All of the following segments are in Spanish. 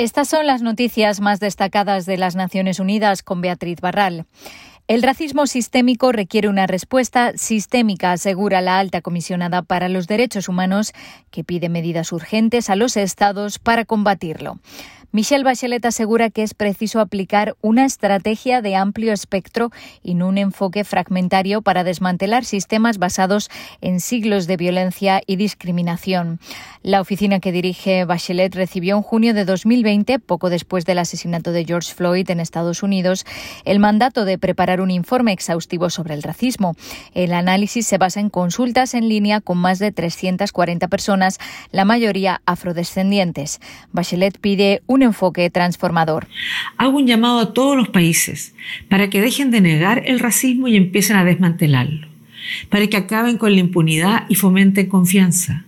Estas son las noticias más destacadas de las Naciones Unidas con Beatriz Barral. El racismo sistémico requiere una respuesta sistémica, asegura la alta comisionada para los derechos humanos, que pide medidas urgentes a los estados para combatirlo. Michelle Bachelet asegura que es preciso aplicar una estrategia de amplio espectro y no un enfoque fragmentario para desmantelar sistemas basados en siglos de violencia y discriminación. La oficina que dirige Bachelet recibió en junio de 2020, poco después del asesinato de George Floyd en Estados Unidos, el mandato de preparar un informe exhaustivo sobre el racismo. El análisis se basa en consultas en línea con más de 340 personas, la mayoría afrodescendientes. Bachelet pide un enfoque transformador. Hago un llamado a todos los países para que dejen de negar el racismo y empiecen a desmantelarlo, para que acaben con la impunidad y fomenten confianza,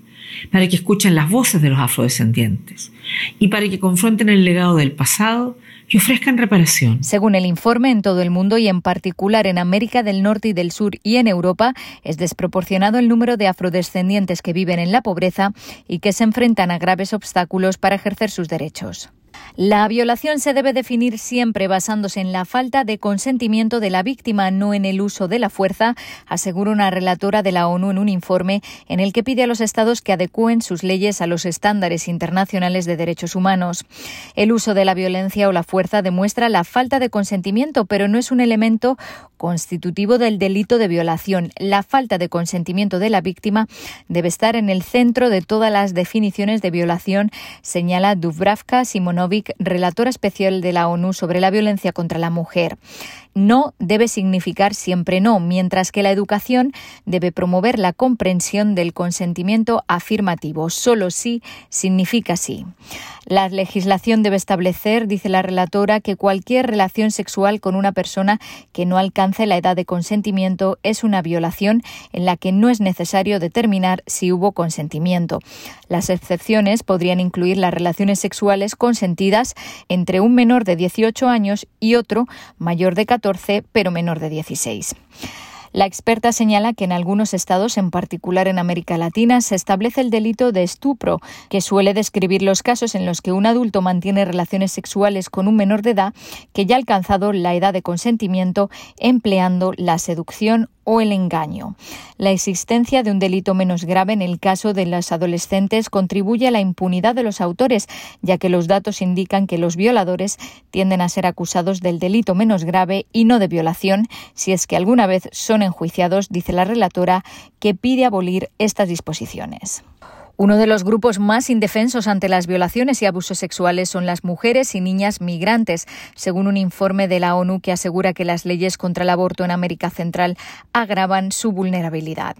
para que escuchen las voces de los afrodescendientes y para que confronten el legado del pasado y ofrezcan reparación. Según el informe, en todo el mundo y en particular en América del Norte y del Sur y en Europa, es desproporcionado el número de afrodescendientes que viven en la pobreza y que se enfrentan a graves obstáculos para ejercer sus derechos. La violación se debe definir siempre basándose en la falta de consentimiento de la víctima, no en el uso de la fuerza, asegura una relatora de la ONU en un informe en el que pide a los estados que adecúen sus leyes a los estándares internacionales de derechos humanos. El uso de la violencia o la fuerza demuestra la falta de consentimiento, pero no es un elemento constitutivo del delito de violación. La falta de consentimiento de la víctima debe estar en el centro de todas las definiciones de violación, señala Dubravka Relatora especial de la ONU sobre la violencia contra la mujer. No debe significar siempre no, mientras que la educación debe promover la comprensión del consentimiento afirmativo. Solo sí significa sí. La legislación debe establecer, dice la relatora, que cualquier relación sexual con una persona que no alcance la edad de consentimiento es una violación en la que no es necesario determinar si hubo consentimiento. Las excepciones podrían incluir las relaciones sexuales consentidas entre un menor de 18 años y otro mayor de 14 pero menor de 16. La experta señala que en algunos estados, en particular en América Latina, se establece el delito de estupro, que suele describir los casos en los que un adulto mantiene relaciones sexuales con un menor de edad que ya ha alcanzado la edad de consentimiento empleando la seducción o el engaño. La existencia de un delito menos grave en el caso de las adolescentes contribuye a la impunidad de los autores, ya que los datos indican que los violadores tienden a ser acusados del delito menos grave y no de violación, si es que alguna vez son enjuiciados, dice la relatora, que pide abolir estas disposiciones. Uno de los grupos más indefensos ante las violaciones y abusos sexuales son las mujeres y niñas migrantes, según un informe de la ONU que asegura que las leyes contra el aborto en América Central agravan su vulnerabilidad.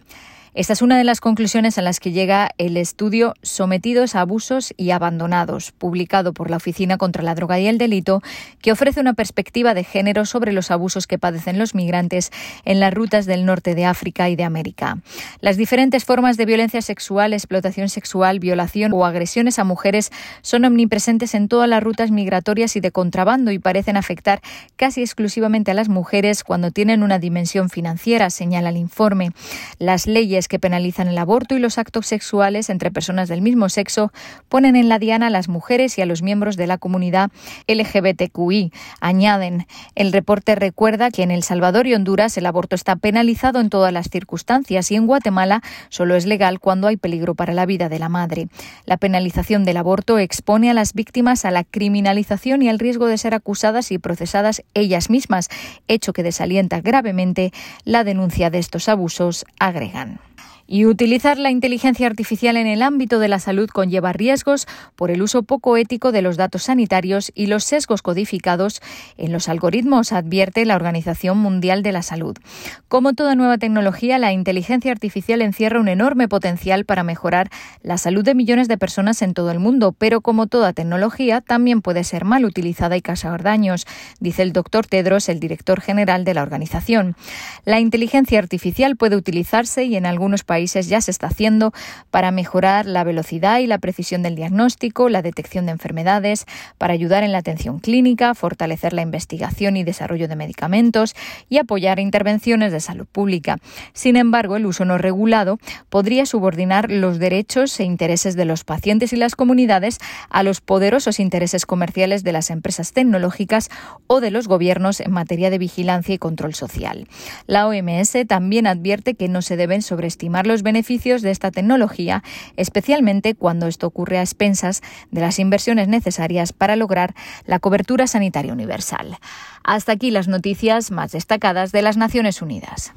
Esta es una de las conclusiones a las que llega el estudio Sometidos a abusos y abandonados, publicado por la Oficina contra la Droga y el Delito, que ofrece una perspectiva de género sobre los abusos que padecen los migrantes en las rutas del norte de África y de América. Las diferentes formas de violencia sexual, explotación sexual, violación o agresiones a mujeres son omnipresentes en todas las rutas migratorias y de contrabando y parecen afectar casi exclusivamente a las mujeres cuando tienen una dimensión financiera, señala el informe. Las leyes que penalizan el aborto y los actos sexuales entre personas del mismo sexo ponen en la diana a las mujeres y a los miembros de la comunidad LGBTQI. Añaden, el reporte recuerda que en El Salvador y Honduras el aborto está penalizado en todas las circunstancias y en Guatemala solo es legal cuando hay peligro para la vida de la madre. La penalización del aborto expone a las víctimas a la criminalización y al riesgo de ser acusadas y procesadas ellas mismas, hecho que desalienta gravemente la denuncia de estos abusos, agregan. Y utilizar la inteligencia artificial en el ámbito de la salud conlleva riesgos por el uso poco ético de los datos sanitarios y los sesgos codificados en los algoritmos, advierte la Organización Mundial de la Salud. Como toda nueva tecnología, la inteligencia artificial encierra un enorme potencial para mejorar la salud de millones de personas en todo el mundo, pero como toda tecnología, también puede ser mal utilizada y causar daños, dice el doctor Tedros, el director general de la organización. La inteligencia artificial puede utilizarse y en algunos países países ya se está haciendo para mejorar la velocidad y la precisión del diagnóstico, la detección de enfermedades, para ayudar en la atención clínica, fortalecer la investigación y desarrollo de medicamentos y apoyar intervenciones de salud pública. Sin embargo, el uso no regulado podría subordinar los derechos e intereses de los pacientes y las comunidades a los poderosos intereses comerciales de las empresas tecnológicas o de los gobiernos en materia de vigilancia y control social. La OMS también advierte que no se deben sobreestimar los beneficios de esta tecnología, especialmente cuando esto ocurre a expensas de las inversiones necesarias para lograr la cobertura sanitaria universal. Hasta aquí las noticias más destacadas de las Naciones Unidas.